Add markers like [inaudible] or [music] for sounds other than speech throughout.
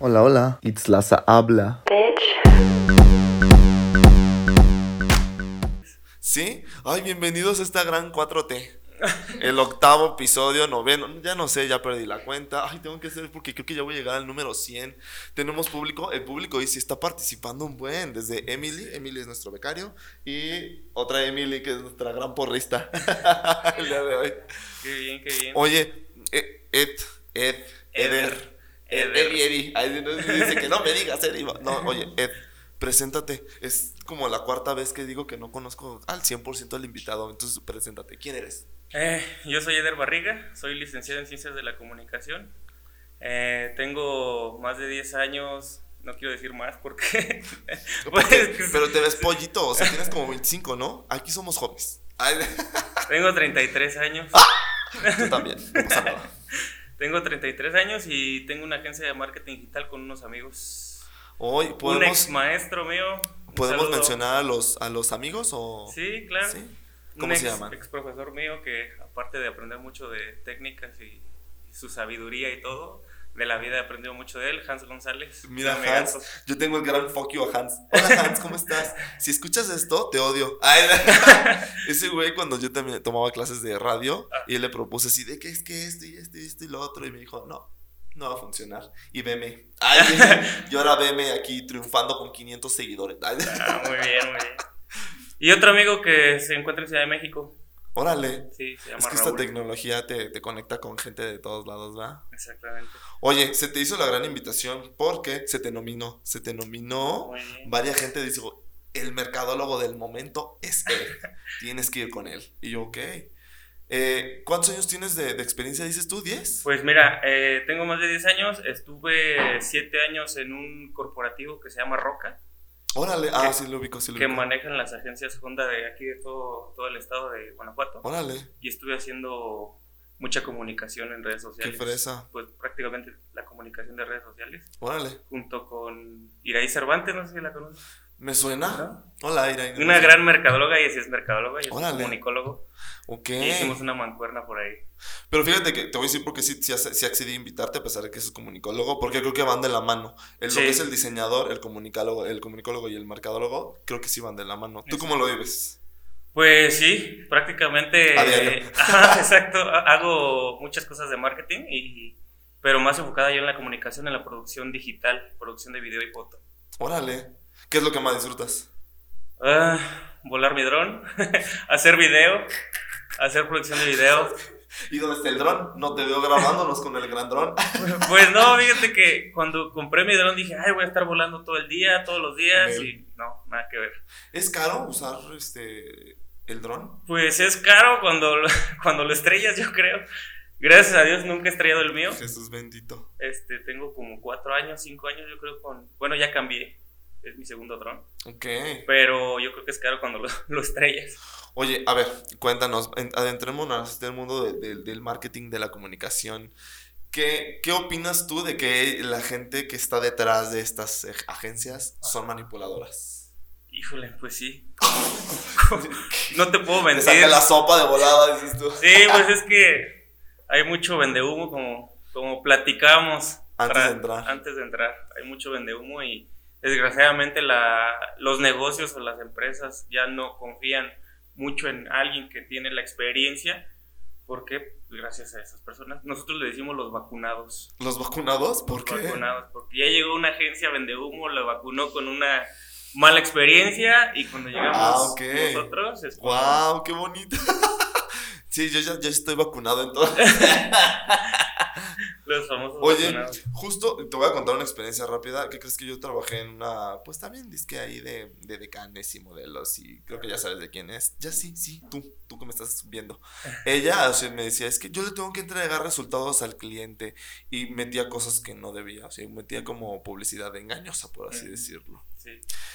Hola, hola. Itzlaza habla. ¿Sí? Ay, bienvenidos a esta gran 4T. El octavo episodio, noveno, ya no sé, ya perdí la cuenta. Ay, tengo que hacer porque creo que ya voy a llegar al número 100. Tenemos público, el público hoy sí está participando un buen, desde Emily, Emily es nuestro becario, y otra Emily que es nuestra gran porrista [laughs] el día de hoy. Qué bien, qué bien. Oye, Ed, Ed, Ed, Eder, Ed, Eddie, Eddie. No, dice que no me digas, Eddie. No, oye, Ed, preséntate. Es como la cuarta vez que digo que no conozco al 100% al invitado, entonces preséntate. ¿Quién eres? Eh, yo soy Eder Barriga, soy licenciado en Ciencias de la Comunicación. Eh, tengo más de 10 años, no quiero decir más porque... [laughs] Porque- [laughs] pues, pero te ves pollito, o sea, tienes como 25, ¿no? Aquí somos jóvenes. Tengo 33 años. [laughs] tú también, no pasa nada. Tengo 33 años y tengo una agencia de marketing digital con unos amigos. Hoy Un podemos, ex maestro mío. un ¿podemos saludo. mencionar a los, a los amigos o...? Sí, claro. ¿Sí? Un ¿Cómo ex, se llaman? ex profesor mío que aparte de aprender mucho de técnicas y, y su sabiduría y todo, de la vida he aprendido mucho de él, Hans González. Mira, Hans, yo tengo el gran fuck you a Hans. Hola, Hans, ¿cómo estás? Si escuchas esto, te odio. Ay, [laughs] ese güey, cuando yo también tomaba clases de radio, Ah. y él le propuse así de que es que esto y esto y esto y lo otro, y me dijo, no, no va a funcionar. Y veme. Ay, [laughs] yo ahora veme aquí triunfando con 500 seguidores. Ay, Ah, muy bien, muy bien. Y otro amigo que se encuentra en Ciudad de México. Órale. Sí, se llama Es que esta tecnología te, te conecta con gente de todos lados, ¿va? Exactamente. Oye, se te hizo la gran invitación porque se te nominó. Se te nominó. Varia gente dijo, el mercadólogo del momento es él. [laughs] Tienes que ir con él. Y yo, ok. Eh, ¿Cuántos años tienes de, de experiencia, dices tú? ¿10? Pues mira, eh, tengo más de 10 años. Estuve 7 años en un corporativo que se llama Roca, Órale. Ah, que- sí lo ubico, sí lo que ubico. manejan las agencias Honda de aquí de todo, todo el estado de Guanajuato. Órale. Y estuve haciendo mucha comunicación en redes Qué sociales. fresa. Pues prácticamente la comunicación de redes sociales. Órale. Junto con Iraí Cervantes, no sé si la conoces. ¿Me suena? ¿no? Hola, Ira. Una gran mercadóloga, y sí es mercadóloga, yo soy Órale. comunicólogo. Ok. Y hicimos una mancuerna por ahí. Pero fíjate que te voy a decir porque sí, sí, sí accedí a invitarte a pesar de que es comunicólogo, porque creo que van de la mano. El, Lo Sí. que es el diseñador, el comunicólogo, el comunicólogo y el mercadólogo, creo que sí van de la mano. ¿Tú cómo lo vives? Pues sí, prácticamente. A diario. [laughs] Ajá, exacto. ha- Hago muchas cosas de marketing, y, pero más enfocada yo en la comunicación, en la producción digital, producción de video y foto. Órale. ¿Qué es lo que más disfrutas? Ah, volar mi dron, [laughs] hacer video, hacer producción de video. [laughs] ¿Y dónde está el dron? No te veo grabándonos con el gran dron. [laughs] Pues no, fíjate que cuando compré mi dron dije, ay, voy a estar volando todo el día, todos los días, y no, nada que ver. ¿Es caro usar este el dron? Pues es caro cuando lo, cuando lo estrellas, yo creo. Gracias a Dios nunca he estrellado el mío. Jesús bendito. Este, tengo como cuatro años, cinco años, yo creo, con... Bueno, ya cambié. Es mi segundo dron. Ok. Pero yo creo que es caro cuando lo, [laughs] lo estrellas. Oye, a ver, cuéntanos, en- adentrémonos del mundo de- de- del marketing, de la comunicación. ¿Qué, ¿Qué opinas tú de que la gente que está detrás de estas agencias son manipuladoras? Híjole, pues sí. [laughs] No te puedo Te mentir. saca la sopa de volada, dices tú. Sí, pues es que hay mucho vendehumo, como, como platicamos. Antes de entrar. Antes de entrar. Hay mucho vendehumo y desgraciadamente la, los negocios o las empresas ya no confían mucho en alguien que tiene la experiencia. porque Gracias a esas personas. Nosotros le decimos los vacunados. ¿Los vacunados? ¿Por Los qué? vacunados. Porque ya llegó una agencia vendehumo, la vacunó con una mala experiencia y cuando llegamos Ah, ok. nosotros es como- ¡Wow! ¡Qué bonito! [laughs] sí, yo ya, ya estoy vacunado entonces. [laughs] los famosos Oye, vacunados. justo te voy a contar una experiencia rápida. ¿Qué crees que yo trabajé en una, pues también disque ahí de, de decanes y modelos y creo que ya sabes de quién es. Ya sí, sí, tú, tú que me estás viendo. [laughs] Ella o sea, me decía, es que yo le tengo que entregar resultados al cliente y metía cosas que no debía, o sea, metía como publicidad engañosa, por así decirlo. Sí.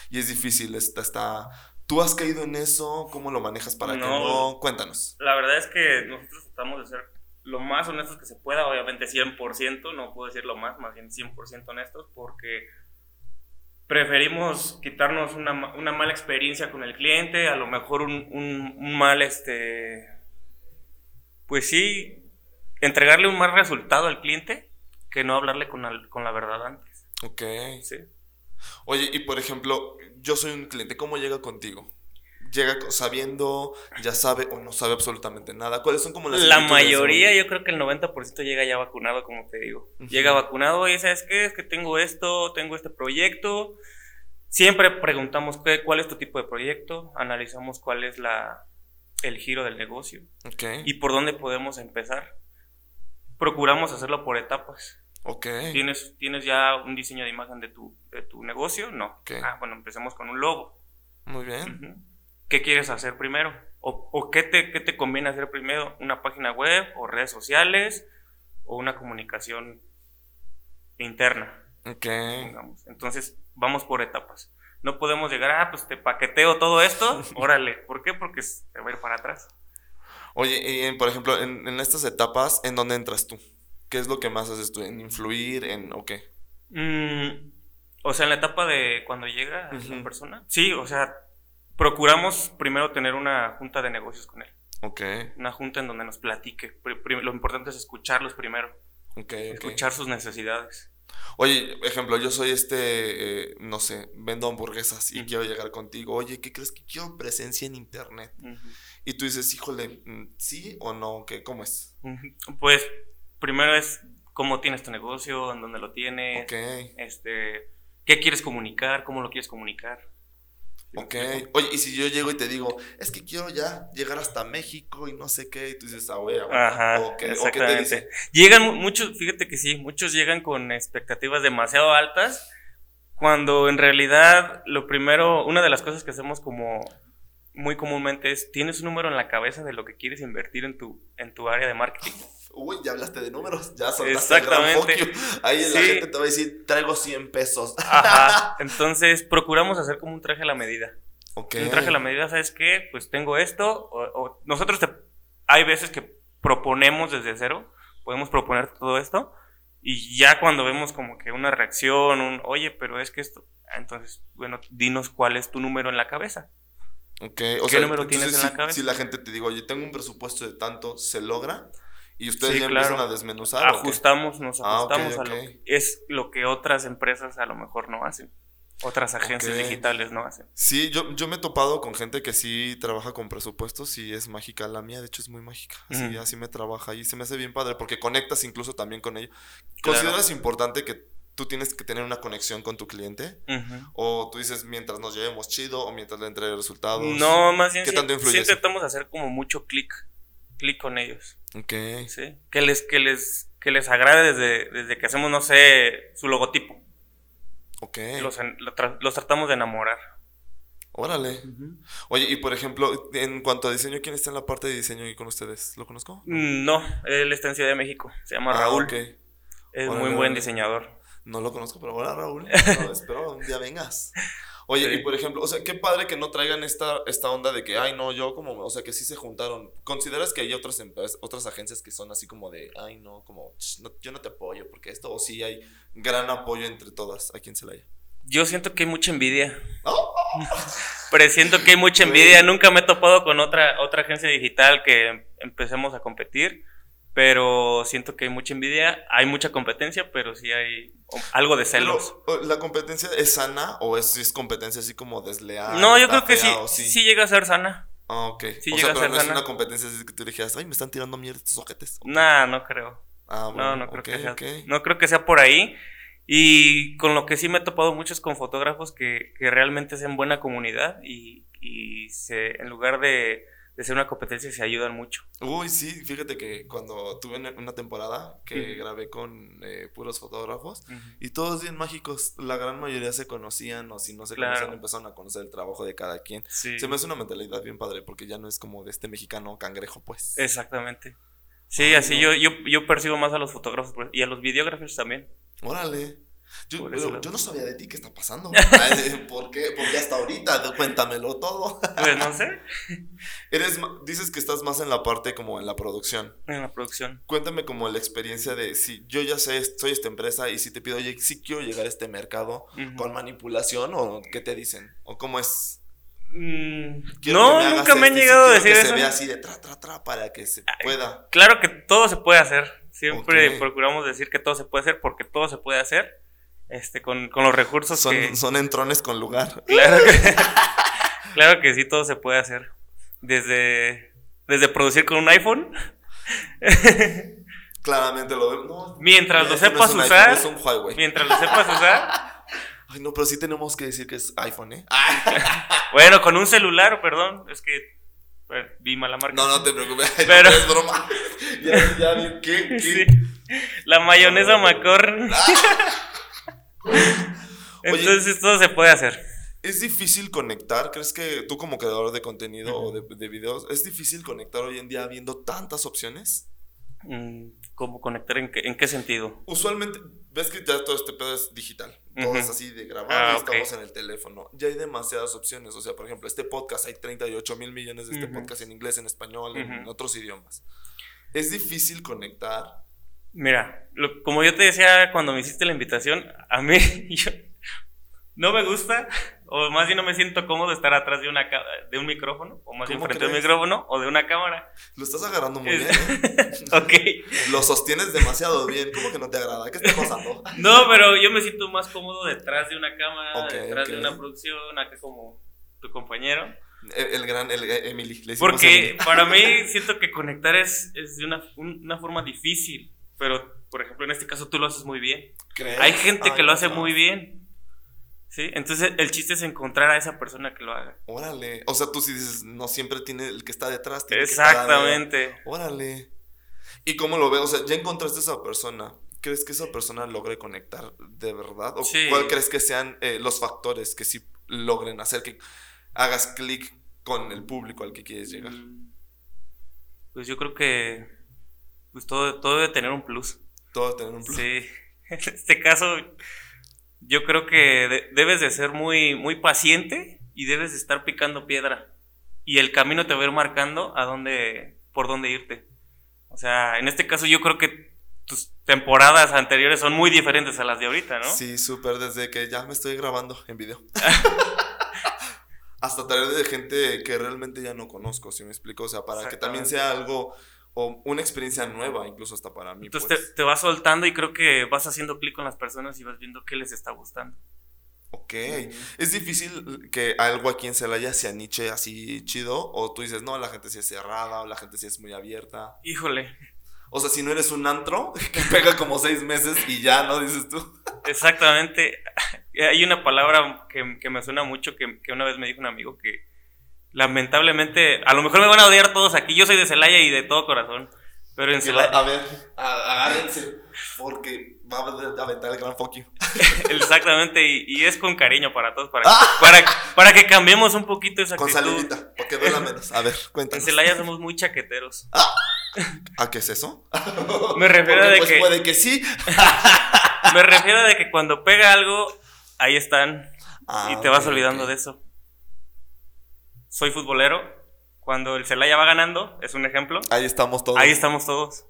Y es difícil, está, está... ¿Tú has caído en eso? ¿Cómo lo manejas para que No. no? Cuéntanos. La verdad es que nosotros tratamos de ser lo más honestos que se pueda, obviamente 100%, no puedo decir lo más, más bien 100% honestos, porque preferimos quitarnos una, una mala experiencia con el cliente, a lo mejor un, un- un mal, este, pues sí, entregarle un mal resultado al cliente que no hablarle con, al- con la verdad antes. Ok. Sí. Oye, y por ejemplo, yo soy un cliente, ¿cómo llega contigo? ¿Llega sabiendo, ya sabe o no sabe absolutamente nada? ¿Cuáles son como las La mayoría, yo creo que el 90% llega ya vacunado, como te digo. Llega vacunado y ¿sabes qué? Es que tengo esto, tengo este proyecto. Siempre preguntamos qué, cuál es tu tipo de proyecto, analizamos cuál es la, el giro del negocio Ok, y por dónde podemos empezar. Procuramos hacerlo por etapas. ok, ¿Tienes, ¿Tienes ya un diseño de imagen de tu, de tu negocio? No. Ok. Ah, bueno, empecemos con un logo. muy bien. Ujú. ¿Qué quieres hacer primero? ¿O, o qué, te, qué te conviene hacer primero? ¿Una página web o redes sociales o una comunicación interna? Ok, Digamos. Entonces, vamos por etapas. No podemos llegar, ah, pues te paqueteo todo esto, [laughs] órale. ¿Por qué? Porque se va a ir para atrás. Oye, y en- por ejemplo, en, en estas etapas, ¿en dónde entras tú? ¿Qué es lo que más haces tú? ¿En influir? ¿En o qué? Mm, o sea, en la etapa de cuando llega la persona, sí, o sea, procuramos primero tener una junta de negocios con él. Ok, Una junta en donde nos platique. Lo importante es escucharlos primero, ok, ok. escuchar sus necesidades. Oye, ejemplo, yo soy este, eh, no sé, vendo hamburguesas y quiero llegar contigo. Oye, ¿qué crees que quiero presencia en internet? Y tú dices, híjole, mm, ¿sí o no? ¿Qué, ¿Cómo es? Pues primero es cómo tienes tu negocio, en dónde lo tienes, Ok, este, qué quieres comunicar, cómo lo quieres comunicar. ¿Sí me ok. Oye, y si yo llego y te digo, es que quiero ya llegar hasta México y no sé qué, y tú dices, ah, aguanta", Ajá, o, qué, o qué te exactamente. dice. Llegan mu- muchos, fíjate que sí, muchos llegan con expectativas demasiado altas, cuando en realidad lo primero, una de las cosas que hacemos como muy comúnmente es, tienes un número en la cabeza de lo que quieres invertir en tu, en tu área de marketing. Uy, ya hablaste de números, ya soltaste el gran Exactamente. fuck you. Ahí la Sí. gente te va a decir, traigo 100 pesos. Ajá, [laughs] entonces procuramos hacer como un traje a la medida. Un traje a la medida, ¿sabes qué? Pues tengo esto, o, o nosotros te, hay veces que proponemos desde cero, podemos proponer todo esto, y ya cuando vemos como que una reacción, un, oye, pero es que esto, entonces, bueno, dinos cuál es tu número en la cabeza. Ok, o ¿Qué sea, número entonces tienes en la cabeza? Si la gente te digo, oye, tengo un presupuesto de tanto, ¿se logra? Y ustedes Sí, ya claro. empiezan a desmenuzar. Ajustamos, nos Ah, ajustamos a lo que es lo que otras empresas a lo mejor no hacen, otras agencias digitales no hacen. Sí, yo, yo me he topado con gente que sí trabaja con presupuestos y es mágica. La mía, de hecho, es muy mágica. Así, así me trabaja y se me hace bien padre porque conectas incluso también con ellos. Claro. ¿Consideras importante que tú tienes que tener una conexión con tu cliente? O tú dices mientras nos llevemos chido o mientras le entregue resultados. No, más bien ¿Qué tanto influye sí hacer como mucho clic, clic con ellos. Ok. Sí, que les, que les, que les agrade desde, desde que hacemos, no sé, su logotipo. Ok. Los, los tratamos de enamorar. Órale. Oye, y por ejemplo, en cuanto a diseño, ¿quién está en la parte de diseño y con ustedes? ¿Lo conozco? Mm, No, él está en Ciudad de México. Se llama Ah, Raúl. Es Órale, muy buen diseñador. No lo conozco, pero hola Raúl. [laughs] No, espero un día vengas. Oye, Sí. y por ejemplo, o sea, qué padre que no traigan esta, esta onda de que, ay, no, yo como, o sea, que sí se juntaron. ¿Consideras que hay otras empresas, otras agencias que son así como de, ay, no, como, "Ch, no, yo no te apoyo porque esto, o sí hay gran apoyo entre todas aquí en Celaya? Yo siento que hay mucha envidia. ¡Oh! [laughs] Presiento que hay mucha envidia. Nunca me he topado con otra, otra agencia digital que empecemos a competir. Pero siento que hay mucha envidia. Hay mucha competencia, pero sí hay algo de celos. Pero, ¿la competencia es sana o es, es competencia así como desleal? no, yo creo que sí, sí. llega a ser sana. Ah, ok. sí o llega sea, a pero ser no es una competencia así que tú dijeras, ay, me están tirando mierda estos ojetes. Nah, no creo. Ah, bueno, No, no creo, que sea, ok. no creo que sea por ahí. Y con lo que sí me he topado mucho es con fotógrafos que, que realmente hacen buena comunidad y, y se, en lugar de, de ser una competencia se ayudan mucho. Uy, sí, fíjate que cuando tuve una- temporada que grabé con eh, puros fotógrafos y todos bien mágicos, la gran mayoría se conocían o si no se Claro. conocían empezaron a conocer el trabajo de cada quien. Sí, Se me hace una mentalidad bien padre porque ya no es como de este mexicano cangrejo, pues. exactamente. Sí, Ay, así no. yo, yo, yo percibo más a los fotógrafos pues, y a los videógrafos también. Órale. Yo, Por no sabía de ti qué está pasando. [laughs] ¿Por qué? Porque hasta ahorita, cuéntamelo todo. [laughs] Pues no sé, [laughs] Eres, dices que estás más en la parte como en la producción. en la producción. Cuéntame como la experiencia de si yo ya sé, soy esta empresa y si te pido, oye, si quiero llegar a este mercado con manipulación o qué te dicen o cómo es. Mm, no, me nunca me han este, llegado a decir que eso. se vea así de tra, tra, tra para que se pueda. Claro que todo se puede hacer. Siempre procuramos decir que todo se puede hacer porque todo se puede hacer este, con, con los recursos Son, que... son entrones con lugar. [laughs] Claro que, claro que sí, todo se puede hacer. Desde, desde producir con un iPhone, [laughs] Claramente lo. No, mientras lo no sepas usar, iPhone, es un Huawei. mientras lo sepas usar, [laughs] Ay, no, pero sí tenemos que decir que es iPhone, ¿eh? bueno, con un celular, perdón, es que bueno, vi mala marca. No, no te preocupes. Pero- no, es broma. Ya, ya, vi, ¿qué? ¿Qué? Sí. La mayonesa McCorn. Entonces todo se puede hacer. ¿Es difícil conectar? ¿Crees que tú como creador de contenido o de, de videos, es difícil conectar hoy en día viendo tantas opciones? Mm, ¿Cómo conectar? ¿En qué, en qué sentido? Usualmente, ves que ya todo este pedo es digital. Todo es así de grabar Ah, estamos en el teléfono. Ya hay demasiadas opciones. O sea, por ejemplo, este podcast, hay 38 mil millones de este Ujú. podcast en inglés, en español, en otros idiomas. ¿Es difícil conectar? Mira, lo- como yo te decía cuando me hiciste la invitación, a mí [laughs] yo- no me gusta, o más bien no me siento cómodo estar atrás de, una, de un micrófono, o más bien ¿Cómo frente a un micrófono o de una cámara. Lo estás agarrando muy bien. ¿eh? [laughs] ok. Lo sostienes demasiado bien. ¿Cómo que no te agrada? ¿Qué está pasando? [laughs] No, pero yo me siento más cómodo detrás de una cámara, detrás de una producción, acá como tu compañero. El, el gran el, Emily. le Porque Emily. para mí siento que conectar es, es de una, un- una forma difícil, pero por ejemplo en este caso tú lo haces muy bien. ¿Crees? Hay gente Ay, que lo hace no. muy bien. ¿Sí? Entonces el chiste es encontrar a esa persona que lo haga. Órale. O sea, tú sí dices, no siempre tiene el que está detrás. Tiene que estar. Exactamente. Órale. ¿Y cómo lo veo? O sea, ya encontraste a esa persona. ¿Crees que esa persona logre conectar de verdad? ¿O Sí. cuál crees que sean eh, los factores que sí logren hacer que hagas clic con el público al que quieres llegar? Mm, Pues yo creo que pues todo, todo debe tener un plus. Todo tener un plus. Sí. [laughs] En este caso, yo creo que de- debes de ser muy, muy paciente y debes de estar picando piedra. Y el camino te va a ir marcando a dónde, por dónde irte. O sea, en este caso yo creo que tus temporadas anteriores son muy diferentes a las de ahorita, ¿no? Sí, súper, desde que ya me estoy grabando en video. [laughs] Hasta traer de gente que realmente ya no conozco, si me explico. O sea, para que también sea algo o una experiencia nueva, incluso hasta para mí. Entonces pues. te, te vas soltando y creo que vas haciendo clic con las personas y vas viendo qué les está gustando. Ok. ¿Es difícil que algo aquí en Celaya sea niche así chido? ¿O tú dices, no, la gente sí es cerrada o la gente sí es muy abierta? Híjole, O sea, si no eres un antro [laughs] que pega como seis meses y ya, ¿no? Dices tú. [laughs] exactamente. [laughs] Hay una palabra que, que me suena mucho que, que una vez me dijo un amigo que lamentablemente, a lo mejor me van a odiar todos aquí. Yo soy de Celaya y de todo corazón. Pero en Celaya, a ver, a- agárrense. Porque va a aventar el gran fuck [laughs] exactamente, y, y es con cariño para todos, para, para, para que cambiemos un poquito esa Con actitud. salivita, porque duela menos. A ver, En cuéntanos. Celaya somos muy chaqueteros. ¿A qué es eso? [laughs] Me refiero Porque, de pues que- puede que sí. [laughs] Me refiero a de que cuando pega algo, ahí están. Ah, y te vas olvidando de eso. Soy futbolero. Cuando el Celaya va ganando, es un ejemplo. Ahí estamos todos. Ahí estamos todos.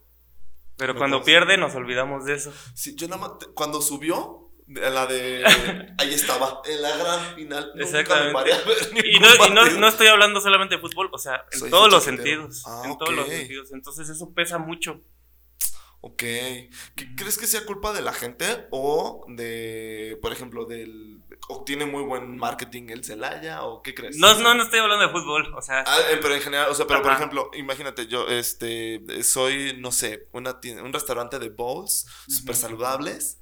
Pero cuando pasa. pierde, nos olvidamos de eso. Sí, yo nada más, cuando subió, de- la de. ahí estaba, en la gran final. Nunca me Exactamente. Y no, y no, estoy hablando solamente de fútbol, o sea, en Soy todos los sentidos. Ah, en todos los sentidos. Entonces eso pesa mucho. Ok. ¿Qué- ¿Crees que sea culpa de la gente o de, por ejemplo, del. o tiene muy buen marketing el Celaya o qué crees? No, no, no estoy hablando de fútbol, o sea, Ah, eh, pero en general, o sea, pero por ejemplo, imagínate, yo este soy, no sé, una tienda- un restaurante de bowls súper saludables.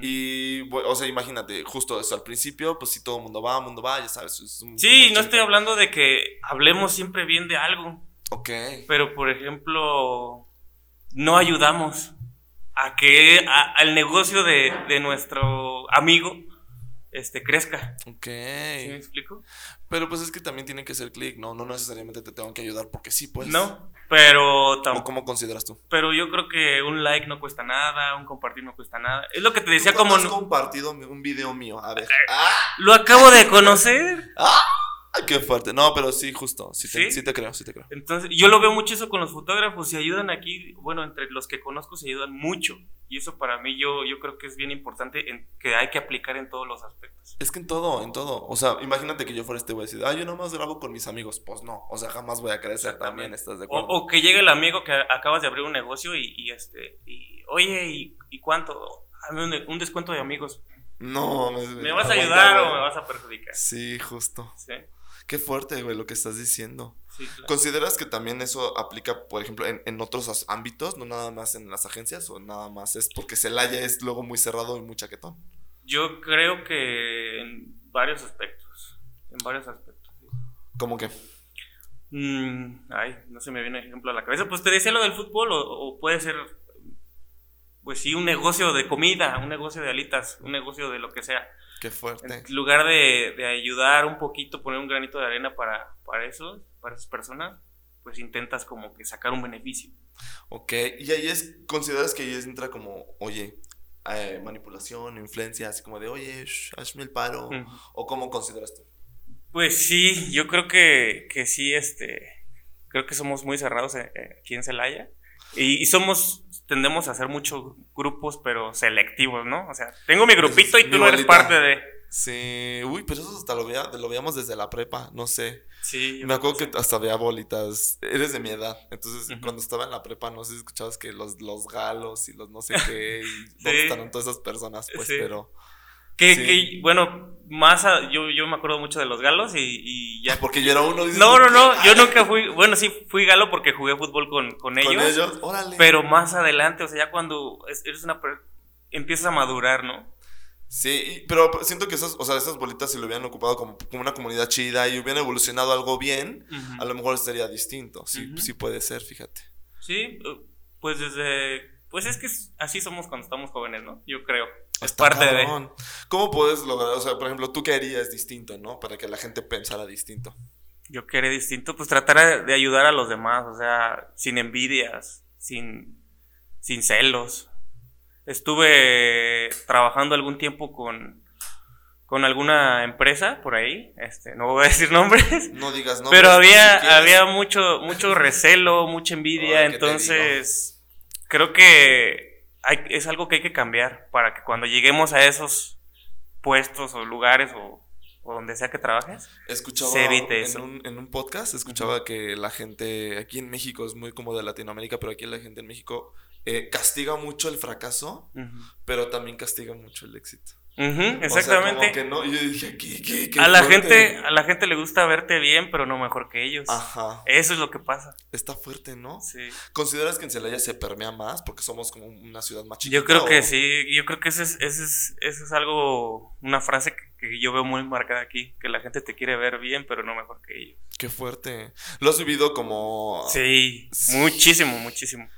Y, o sea, imagínate, justo eso, al principio, pues si todo el mundo va, el mundo va, ya sabes. es un- Sí, un no estoy 80. hablando de que hablemos siempre bien de algo. Ok. pero por ejemplo no ayudamos a que a- al negocio de, de nuestro amigo este crezca Ok. ¿Sí me explico? Pero pues es que también tiene que ser clic, ¿no? No necesariamente te tengo que ayudar porque sí, pues. no pero ¿O tampoco cómo consideras tú? pero yo creo que un like no cuesta nada un compartir no cuesta nada es lo que te decía ¿Tú como has no- compartido un video mío? A ver. ¡Ah! lo acabo de conocer Ay, [laughs] ¡Qué fuerte! No, pero sí, justo. Sí te, ¿Sí? sí te creo, sí te creo. entonces yo lo veo mucho eso con los fotógrafos se ayudan aquí bueno entre los que conozco se ayudan mucho y eso para mí yo yo creo que es bien importante en- que hay que aplicar en todos los aspectos Es que en todo, en todo. O sea, imagínate que yo fuera este güey y decir, ah, yo nomás grabo con mis amigos. Pues no, o sea, jamás voy a crecer también, ¿estás de acuerdo? o que llegue el amigo que acabas de abrir un negocio y, y, este, y oye, ¿y, y cuánto? Hazme un, un descuento de amigos. No, me, vas a ayudar o me vas a perjudicar. Sí, justo. Sí. Qué fuerte, güey, lo que estás diciendo. Sí, claro. ¿Consideras que también eso aplica, por ejemplo, en, en, otros ámbitos, no nada más en las agencias, o nada más es porque Celaya es luego muy cerrado y muy chaquetón? Yo creo que en varios aspectos. En varios aspectos. ¿Cómo que? Mm, ay, no se me viene ejemplo a la cabeza. Pues te decía lo del fútbol, o, puede ser, pues sí, un negocio de comida, un negocio de alitas, un negocio de lo que sea. Qué fuerte. En lugar de, de ayudar un poquito, poner un granito de arena para, para eso, para esas personas, pues intentas como que sacar un beneficio. Ok, y ahí es, consideras que ahí entra como, oye, eh, manipulación, influencia, así como de, oye, hazme el paro, o cómo consideras tú? Pues sí, yo creo que, que sí, este, creo que somos muy cerrados eh, eh, aquí en Celaya. Y, somos, tendemos a hacer muchos grupos, pero selectivos, ¿no? O sea, tengo mi grupito y tú no eres parte de... Sí, uy, pero eso hasta lo, veía, lo veíamos desde la prepa, no sé. Sí. Me acuerdo que hasta veía bolitas. Eres de mi edad. Entonces, cuando estaba en la prepa, no sé si escuchabas que los, los galos y los no sé [laughs] qué. Y dónde están todas esas personas, pues, pero. Que, bueno, más yo, yo me acuerdo mucho de los galos y, ya. Porque yo era uno. no, no, no, yo nunca fui, bueno, sí fui galo porque jugué fútbol con, con ellos. Con ellos, órale. Pero más adelante, o sea, ya cuando eres una, empiezas a madurar, ¿no? Sí, pero siento que esas, o sea, esas bolitas si lo hubieran ocupado como, como una comunidad chida y hubieran evolucionado algo bien, a lo mejor sería distinto. Sí, sí puede ser, fíjate. Sí, pues desde, pues es que así somos cuando estamos jóvenes, ¿no? Yo creo. Es parte de. ¿Cómo puedes lograr, o sea, por ejemplo, tú qué harías distinto, ¿no? Para que la gente pensara distinto. Yo qué haría distinto, pues tratar de ayudar a los demás, o sea, sin envidias, sin, sin celos. Estuve trabajando algún tiempo con, con alguna empresa por ahí, este, no voy a [laughs] decir nombres. No digas nombres. Pero había, había mucho, mucho recelo, mucha envidia, entonces creo que es algo que hay que cambiar para que cuando lleguemos a esos puestos o lugares o, donde sea que trabajes, escuchaba se evite en, Un, en un podcast, escuchaba que la gente aquí en México es muy como de Latinoamérica, pero aquí la gente en México eh, castiga mucho el fracaso, pero también castiga mucho el éxito exactamente. a la gente, a la gente le gusta verte bien, pero no mejor que ellos. Ajá. Eso es lo que pasa. Está fuerte, ¿no? Sí. ¿Consideras que en Celaya se permea más porque somos como una ciudad más chiquita? Yo creo que sí. Yo creo que eso es, eso es, eso es algo, una frase que, yo veo muy marcada aquí, que la gente te quiere ver bien, pero no mejor que ellos. Qué fuerte. Lo has vivido como. Sí, muchísimo, muchísimo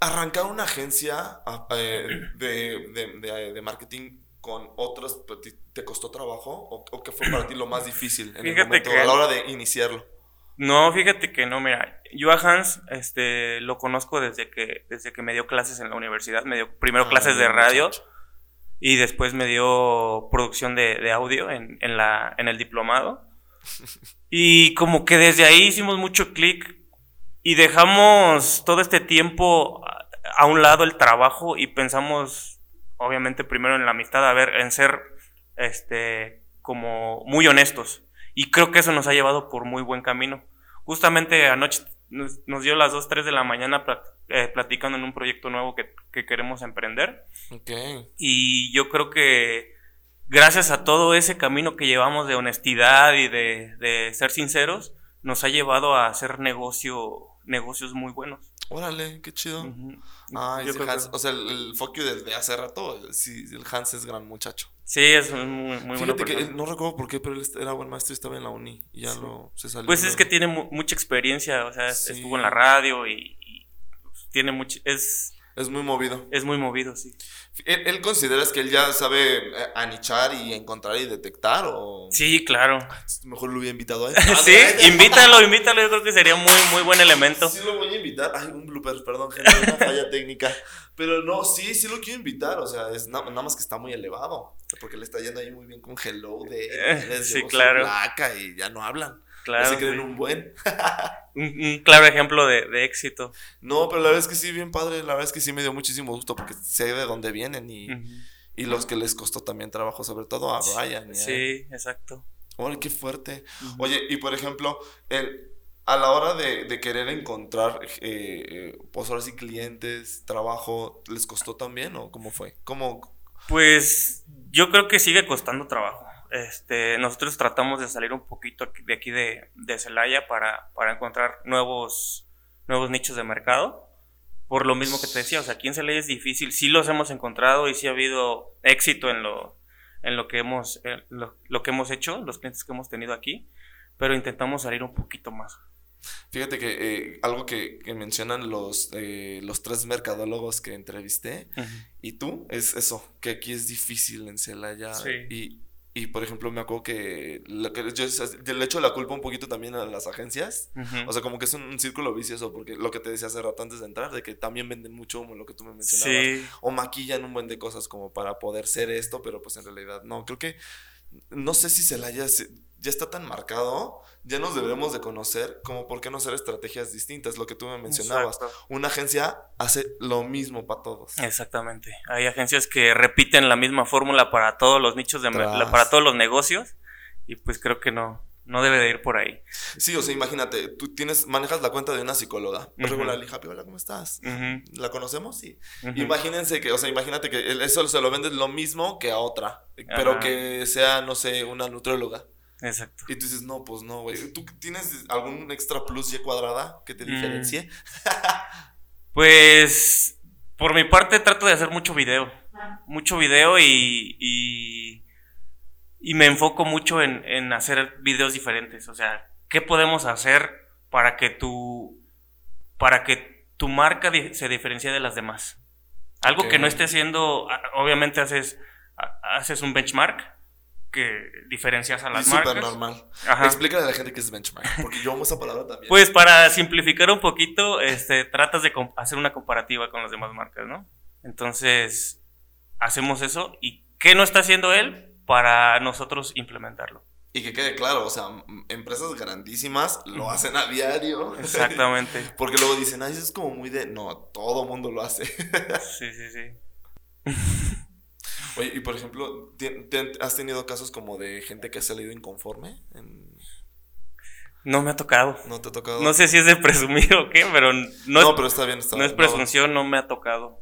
arrancar una agencia ah, eh, de, de, de, marketing con otros te costó trabajo o, qué fue para ti lo más difícil en el momento, a la hora de iniciarlo? No, fíjate que no, mira, yo a Hans este, lo conozco desde que, desde que me dio clases en la universidad, me dio primero ah, clases de radio y después me dio producción de, audio en, en, la, en el diplomado. [laughs] y como que desde ahí hicimos mucho clic y dejamos todo este tiempo a un lado el trabajo y pensamos obviamente primero en la amistad, a ver, en ser este como muy honestos. Y creo que eso nos ha llevado por muy buen camino. Justamente anoche nos, dio las 2, 3 de la mañana eh, platicando en un proyecto nuevo que, queremos emprender. Y yo creo que gracias a todo ese camino que llevamos de honestidad y de, de ser sinceros, nos ha llevado a hacer negocio, negocios muy buenos. Órale, qué chido. Ah, o sea, el, fuck you desde hace rato, sí, el Hans es gran muchacho. Sí, es muy, muy bueno. que no recuerdo por qué, pero él era buen maestro y estaba en la uni y ya lo se salió. Pues es que tiene mucha experiencia, o sea, estuvo en la radio y, tiene mucho, es... Es muy movido. Es muy movido, sí. ¿Él, considera que él ya sabe eh, anichar y encontrar y detectar o...? Sí, claro. Mejor lo hubiera invitado a él. [laughs] sí, invítalo, invítalo. Yo creo que sería muy, muy buen elemento. Sí, lo voy a invitar. Ay, un blooper, perdón, gente, una falla técnica. Pero no, sí, sí lo quiero invitar. O sea, es nada, más que está muy elevado. Porque le está yendo ahí muy bien con Hello de... Eh, sí, claro. Placa y ya no hablan. Claro. Se creen un buen. [laughs] un, claro ejemplo de, éxito. No, pero la verdad es que sí, bien padre. La verdad es que sí me dio muchísimo gusto porque sé de dónde vienen y, y los que les costó también trabajo, sobre todo a Brian. Sí, exacto. Oye, qué fuerte. Oye, y por ejemplo, el, a la hora de, querer encontrar, eh, eh, pues ahora sí, clientes, trabajo, ¿les costó también o cómo fue? ¿Cómo? Pues Yo creo que sigue costando trabajo. Este, nosotros tratamos de salir un poquito de aquí de, de Celaya para, para encontrar nuevos, nuevos nichos de mercado. Por lo mismo que te decía, o sea, aquí en Celaya es difícil. Sí los hemos encontrado y sí ha habido éxito en lo, en lo que hemos, lo, lo, que hemos hecho, los clientes que hemos tenido aquí, pero intentamos salir un poquito más. Fíjate que eh, algo que, que, mencionan los, eh, los tres mercadólogos que entrevisté y tú es eso, que aquí es difícil en Celaya y, y por ejemplo, me acuerdo que, lo que yo le echo la culpa un poquito también a las agencias. O sea, como que es un, círculo vicioso, porque lo que te decía hace rato antes de entrar, de que también venden mucho humo, lo que tú me mencionabas. O maquillan un buen de cosas como para poder ser esto, pero pues en realidad no. Creo que, no sé si se la haya ya está tan marcado, ya nos debemos de conocer como por qué no hacer estrategias distintas, lo que tú me mencionabas. Una agencia hace lo mismo para todos. Exactamente. Hay agencias que repiten la misma fórmula para todos los nichos de para todos los negocios y pues creo que no no debe de ir por ahí. Sí, o sea, imagínate, tú tienes, manejas la cuenta de una psicóloga. Uh -huh. hola, ¿cómo estás? ¿La conocemos? Sí. Imagínense que, o sea, imagínate que eso se lo vendes lo mismo que a otra, pero que sea, no sé, una nutrióloga. Exacto. Y tú dices, no, pues no, güey. ¿Tú tienes algún extra plus Y cuadrada que te mm. diferencie? [laughs] pues, por mi parte, trato de hacer mucho video. Mucho video y, y, y me enfoco mucho en, en, hacer videos diferentes. O sea, ¿qué podemos hacer para que tu, para que tu marca se diferencie de las demás? Algo que no esté haciendo, obviamente haces, haces un benchmark que diferencias a las y marcas. Súper normal. Ajá. Explícale a la gente qué es benchmark, porque yo amo esa palabra también. Pues para simplificar un poquito, este, tratas de hacer una comparativa con las demás marcas, ¿no? Entonces, hacemos eso y ¿qué no está haciendo él para nosotros implementarlo? Y que quede claro, o sea, empresas grandísimas lo hacen a diario. Exactamente. [laughs] Porque luego dicen, ay, eso es como muy de... No, todo mundo lo hace. [laughs] sí, sí, sí. Oye, y por ejemplo, ¿has tenido casos como de gente que ha salido inconforme? No me ha tocado. No te ha tocado. No sé si es de presumir o qué, pero no, no pero está bien, está No es presunción, no me ha tocado.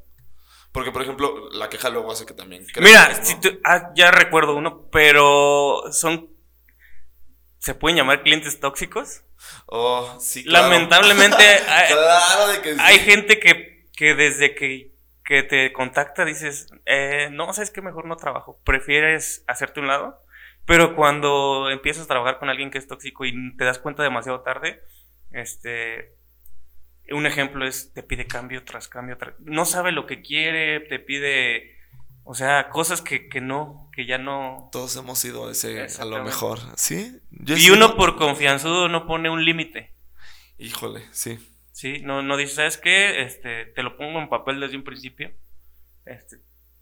Porque, por ejemplo, la queja luego hace que también. Mira, si ah, ya recuerdo uno, pero son. ¿Se pueden llamar clientes tóxicos? Oh, sí, claro. Lamentablemente, hay, [laughs] claro de que sí. hay gente que, que desde que que te contacta dices, eh, no, sabes que mejor no trabajo, prefieres hacerte un lado, pero cuando empiezas a trabajar con alguien que es tóxico y te das cuenta demasiado tarde, este, un ejemplo es, te pide cambio tras cambio, tras, no sabe lo que quiere, te pide, o sea, cosas que, que no, que ya no... Todos hemos sido ese, a lo mejor, ¿sí? Yo y uno por confianzudo no pone un límite. Híjole, sí. Sí, no, no dices, ¿sabes qué? Este, te lo pongo en papel desde un principio. Este,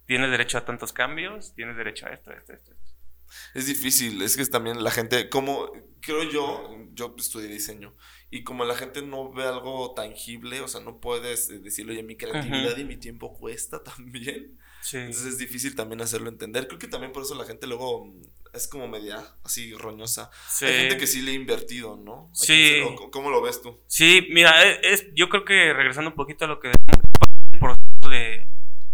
tienes derecho a tantos cambios, tienes derecho a esto, esto, esto, esto. Es difícil, es que también la gente, como creo yo, yo estudié diseño, y como la gente no ve algo tangible, o sea, no puedes decirle, oye, mi creatividad y mi tiempo cuesta [laughs] también. Sí. Entonces es difícil también hacerlo entender. Creo que también por eso la gente luego es como media así roñosa. Sí. Hay gente que sí le ha invertido, ¿no? Sí. ¿Cómo lo ves tú? Sí, mira, e, es, yo creo que regresando un poquito a lo que el proceso de,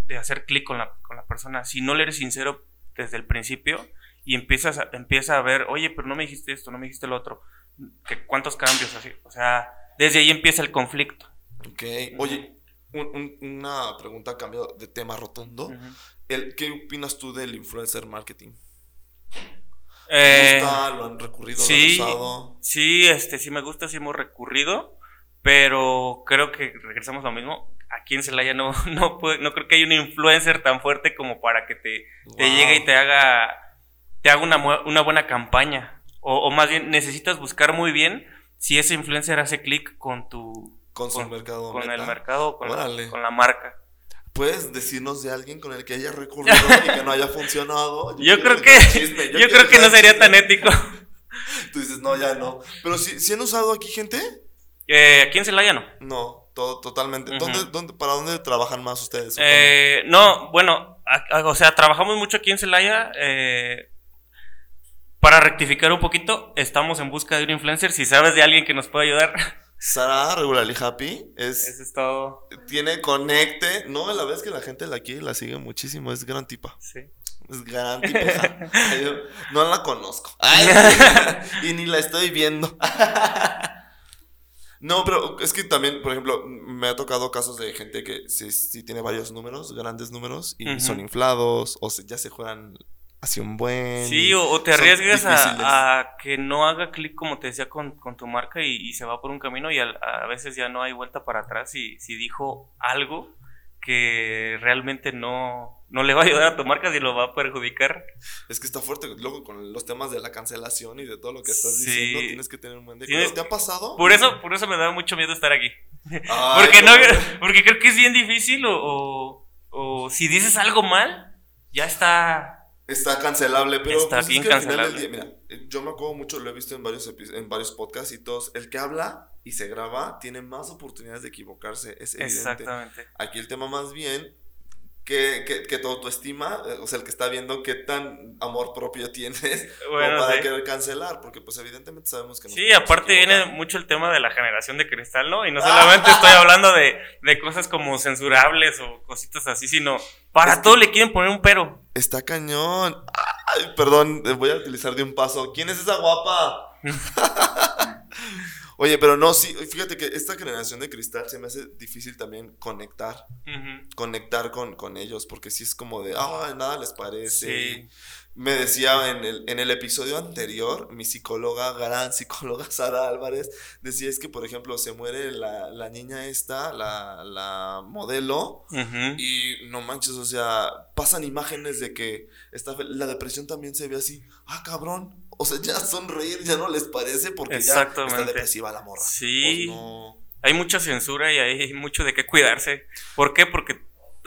de hacer clic con la, con la persona, si no le eres sincero desde el principio y empiezas a, empieza a ver, oye, pero no me dijiste esto, no me dijiste lo otro, que cuántos cambios así, o sea, desde ahí empieza el conflicto. Ok, oye, un, una pregunta a cambio de tema rotundo. el, ¿Qué opinas tú del influencer marketing? Eh, gusta? ¿Lo han recurrido? Sí, ¿Lo han usado? sí, este, sí me gusta, sí hemos recurrido, pero creo que regresamos a lo mismo. Aquí en Celaya no, [laughs] no, puede, no creo que haya un influencer tan fuerte como para que te, te llegue y te haga, te haga una, una buena campaña. O, o, más bien, necesitas buscar muy bien si ese influencer hace clic con tu... Con su mercado. Con el mercado, con la, con la marca. ¿Puedes decirnos de alguien con el que haya recurrido y que no haya funcionado? [laughs] Yo, yo creo que, chisme, yo, yo creo que no sería tan ético. [laughs] Tú dices, no, ya no. Pero si, ¿sí han usado aquí gente? Eh, aquí en Celaya no. No, todo, totalmente. Uh -huh. ¿Dónde, dónde, ¿Para dónde trabajan más ustedes? Eh, no, bueno, a, a, o sea, trabajamos mucho aquí en Celaya. Eh, para rectificar un poquito, estamos en busca de un influencer. Si sabes de alguien que nos pueda ayudar. [laughs] Sara Regularly Happy es, Eso es todo. Tiene conecte. No, la vez que la gente la quiere la sigue muchísimo. Es gran tipa. Sí. Es gran [laughs] yo no la conozco. Ay, [laughs] y ni la estoy viendo. No, pero es que también, por ejemplo, me ha tocado casos de gente que sí, sí tiene varios números, grandes números, y son inflados, o se- ya se juegan así un buen. Sí, o, o te arriesgas a, a que no haga clic, como te decía, con, con tu marca y, y se va por un camino y al- a, veces ya no hay vuelta para atrás si, si dijo algo que realmente no, no le va a ayudar a tu marca, si lo va a perjudicar. Es que está fuerte, luego con los temas de la cancelación y de todo lo que estás Sí. diciendo, tienes que tener un buen de. ¿Te ha pasado? Por eso, por eso me da mucho miedo estar aquí. Ay, Porque, no, porque creo que es bien difícil o, o, o si dices algo mal, ya está... Está cancelable, pero Está pues, es bien que al final del cancelable. día, mira, eh, yo me acuerdo mucho, lo he visto en varios en varios podcasts y todos, el que habla y se graba tiene más oportunidades de equivocarse, es evidente. Exactamente. Aquí el tema más bien que, que, que tu autoestima, eh, o sea, el que está viendo qué tan amor propio tienes [laughs] Bueno, como para sí. querer cancelar, porque pues evidentemente sabemos que nos Sí, aparte viene mucho el tema de la generación de cristal, ¿no? Y no [laughs] solamente estoy hablando de, de cosas como censurables o cositas así, sino para Es todo le quieren poner un pero. Está cañón. Ay, perdón, eh, voy a utilizar de un paso. ¿Quién es esa guapa? [laughs] Oye, pero no, sí, fíjate que esta generación de cristal se me hace difícil también conectar, conectar con, con ellos, porque sí es como de, ah, nada les parece. Sí. Me decía en el, en el episodio anterior, mi psicóloga, gran [laughs] psicóloga Sara Álvarez, decía es que, por ejemplo, se muere la, la niña esta, la, la modelo, y no manches, o sea, pasan imágenes de que esta, la depresión también se ve así. Ah, cabrón. O sea, ya sonreír ya no les parece porque ya está depresiva la morra. Sí. Pues no. Hay mucha censura y hay mucho de qué cuidarse. ¿Por qué? Porque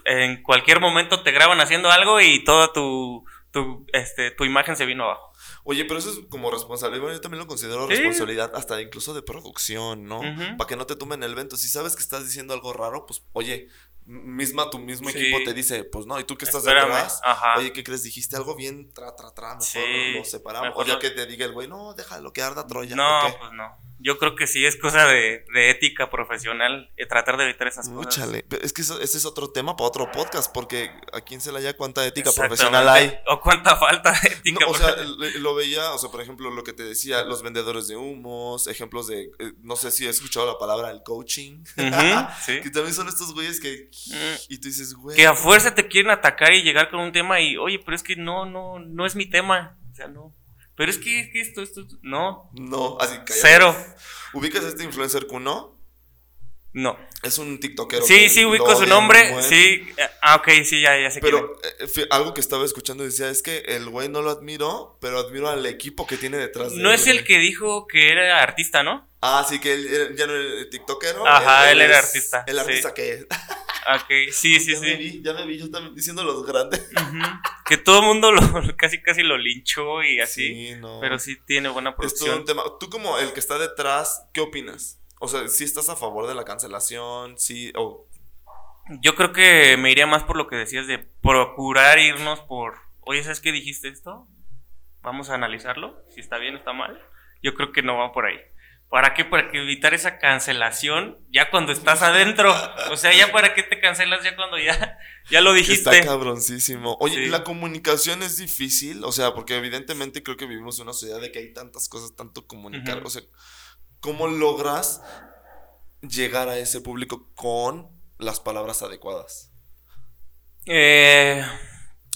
en cualquier momento te graban haciendo algo y toda tu, tu, este, tu imagen se vino abajo. Oye, pero eso es como responsabilidad. Bueno, yo también lo considero Sí. responsabilidad hasta incluso de producción, ¿no? Para que no te tumben el evento. Si sabes que estás diciendo algo raro, pues, oye, misma tu mismo Sí. equipo te dice, pues no, y tú que estás Espérame. detrás. Ajá. Oye, ¿qué crees? Dijiste algo bien tra, tra, tra. Mejor Sí, lo separamos. mejor o ya lo- que te diga el güey, no, déjalo que arda Troya. No, pues no. Yo creo que sí es cosa de, de ética profesional eh, tratar de evitar esas cosas. Úchale. Pero es que eso- ese es otro tema para otro podcast, porque a quién se le haya cuánta ética profesional hay. O cuánta falta de No, ética. o sea, lo, veía, o sea, por ejemplo, lo que te decía, los vendedores de humos, ejemplos de, eh, no sé si has escuchado la palabra el coaching, Ujú, [laughs] sí. que también son estos güeyes que, Mm. y tú dices, güey. Que a fuerza te quieren atacar y llegar con un tema y, oye, pero es que no, no, no es mi tema. O sea, no. Pero es que, es que esto, esto, no. No, así cállate. Cero. ¿Ubicas a este influencer Kuno? No. Es un tiktokero. Sí, que sí, ubico su nombre. buen. Sí. eh, Ah, ok, sí, ya, ya sé quién Pero eh, fue algo que estaba escuchando decía, es que el güey no lo admiro, pero admiro al equipo que tiene detrás es. de No él, es el güey. que dijo que era artista, ¿no? Ah, sí, que él ya no era tiktokero. Ajá, él era es artista, El sí. artista que es. [laughs] Ok, sí, sí, ya me sí. vi, ya me vi, yo también diciendo los grandes. Ujú. Que todo el mundo lo, [laughs] casi, casi lo linchó y así. Sí, no. Pero sí tiene buena Es todo producción. un tema. Tú como el que está detrás, ¿qué opinas? O sea, ¿sí estás a favor de la cancelación? Sí, o... Yo creo que me iría más por lo que decías de procurar irnos por, oye, ¿sabes qué dijiste esto? Vamos a analizarlo, si está bien, está mal. Yo creo que no va por ahí. ¿Para qué? Para que evitar esa cancelación ya cuando estás adentro. O sea, ya para qué te cancelas ya cuando ya, ya lo dijiste. Está cabroncísimo. Oye, Sí. la comunicación es difícil, o sea, porque evidentemente creo que vivimos en una sociedad de que hay tantas cosas, tanto comunicar. O sea, ¿cómo logras llegar a ese público con las palabras adecuadas? Eh,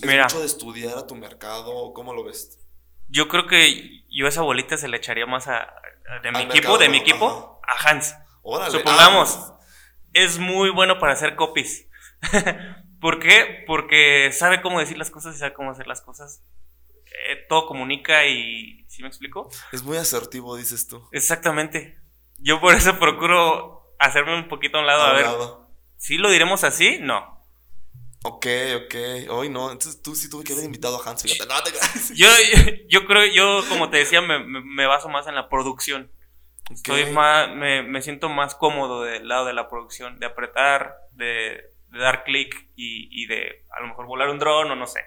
¿Es mira, mucho de estudiar a tu mercado cómo lo ves? yo creo que yo esa bolita se le echaría más a, a- de mi Al equipo, mercado, de mi equipo, a Hans. Órale. Supongamos, ah, es muy bueno para hacer copies. [laughs] ¿Por qué? Porque sabe cómo decir las cosas y sabe cómo hacer las cosas. Eh, todo comunica y... ¿Sí me explico? es muy asertivo, dices tú. Exactamente. Yo por eso procuro hacerme un poquito a un lado. A ver, Hablaba. ¿sí lo diremos así? No. Ok, ok. Hoy no. Entonces tú sí tuve que haber invitado a Hans, fíjate. No, te. [laughs] Yo, yo creo, yo como te decía, me, baso más en la producción. Estoy Ok. más, me, me siento más cómodo del lado de la producción, de apretar, de, de dar clic y, y de a lo mejor volar un dron o no sé.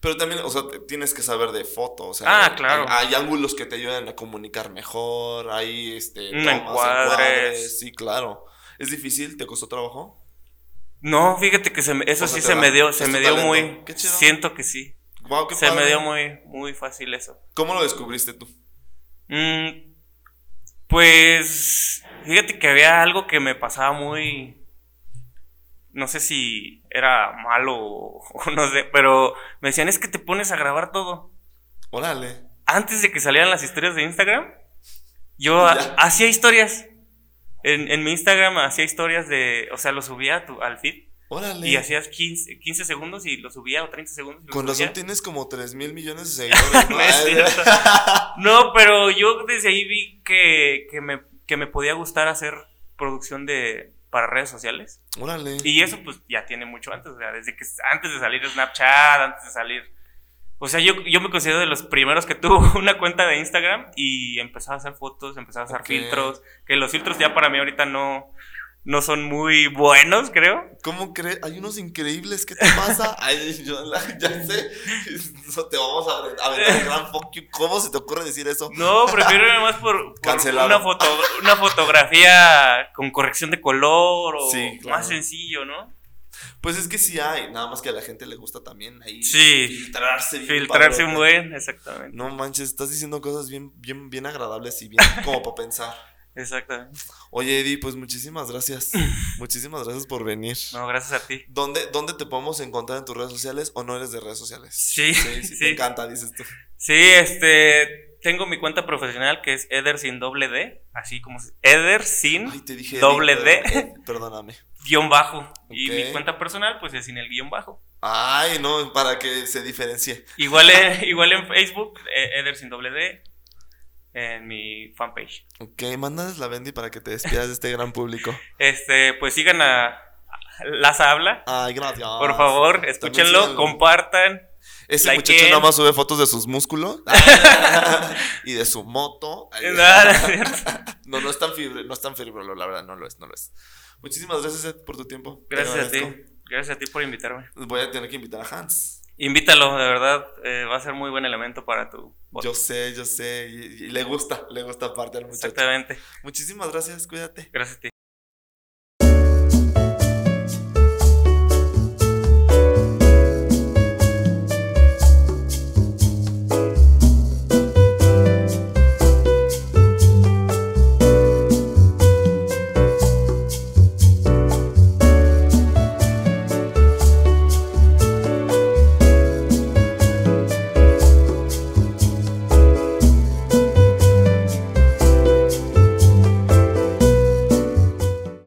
Pero también, o sea, tienes que saber de foto, o sea, Ah, claro. Hay, hay ángulos que te ayudan a comunicar mejor, hay este Un tomas, encuadres. sí, claro. ¿Es difícil? ¿Te costó trabajo? No, fíjate que se me- eso O sea, sí se da- me dio, se me dio talento. muy, Qué chido. siento que sí. Wow, qué se me dio muy, muy fácil eso. ¿Cómo lo descubriste tú? Mm, pues fíjate que había algo que me pasaba muy... No sé si era malo o, [laughs] no sé, pero me decían es que te pones a grabar todo. Órale. Antes de que salieran las historias de Instagram, yo ha- hacía historias. En, en mi Instagram hacía historias de, o sea, lo subía a tu- al feed Órale. y hacías 15, 15 segundos y lo subía o 30 segundos. y Con subía. razón tienes como 3 mil millones de [laughs] seguidores. ¿no? No, pero yo desde ahí vi que, que, me, que me podía gustar hacer producción de para redes sociales. Órale. Y eso pues ya tiene mucho antes, o sea, desde que antes de salir Snapchat, antes de salir... O sea, yo, yo me considero de los primeros que [laughs] tuvo una cuenta de Instagram y empezaba a hacer fotos, empezaba a hacer filtros, que los filtros ya para mí ahorita no, no son muy buenos, creo. ¿Cómo crees? Hay unos increíbles. ¿Qué te pasa? [laughs] Ay, yo la- ya sé. Eso te vamos a a ver el [laughs] gran fuck you. ¿Cómo se te ocurre decir eso? No, prefiero irme más por, por una, foto, una fotografía con corrección de color o Sí, claro. más sencillo, ¿no? Pues es que sí hay. Nada más que a la gente le gusta también ahí Sí. filtrarse. bien Filtrarse un padrote. buen, exactamente. No manches, estás diciendo cosas bien, bien, bien agradables y bien como para pensar. Exactamente. Oye, Eddie, pues muchísimas gracias. [laughs] muchísimas gracias por venir. No, gracias a ti. ¿Dónde, ¿Dónde te podemos encontrar en tus redes sociales o no eres de redes sociales? Sí, Sí, sí, sí. te encanta, dices tú. Sí, este, tengo mi cuenta profesional que es Eder sin doble D, así como Eder sin Ay, te dije. Doble Eddie, D. eh, perdóname. [laughs] guion bajo. Y mi cuenta personal pues es sin el guion bajo. Ay, no, para que se diferencie. Igual en, [laughs] igual en Facebook, eh, Eder sin doble D, en mi fanpage. Ok, mándales la Bendy para que te despidas de este gran público. [laughs] Este, pues sigan a, Las Habla. Ay, gracias. Por favor, escúchenlo, compartan. Ese like muchacho nada más sube fotos de sus músculos [laughs] [laughs] y de su moto. No, no es tan fibre, no es tan frívolo, la verdad, no lo es, no lo es. Muchísimas gracias Ed, por tu tiempo. Gracias a ti. Gracias a ti por invitarme. Voy a tener que invitar a Hans. Invítalo, de verdad, eh, va a ser muy buen elemento para tu podcast. Yo sé, yo sé, y, y le gusta, le gusta aparte al muchacho. Exactamente. Muchísimas gracias, cuídate. Gracias a ti.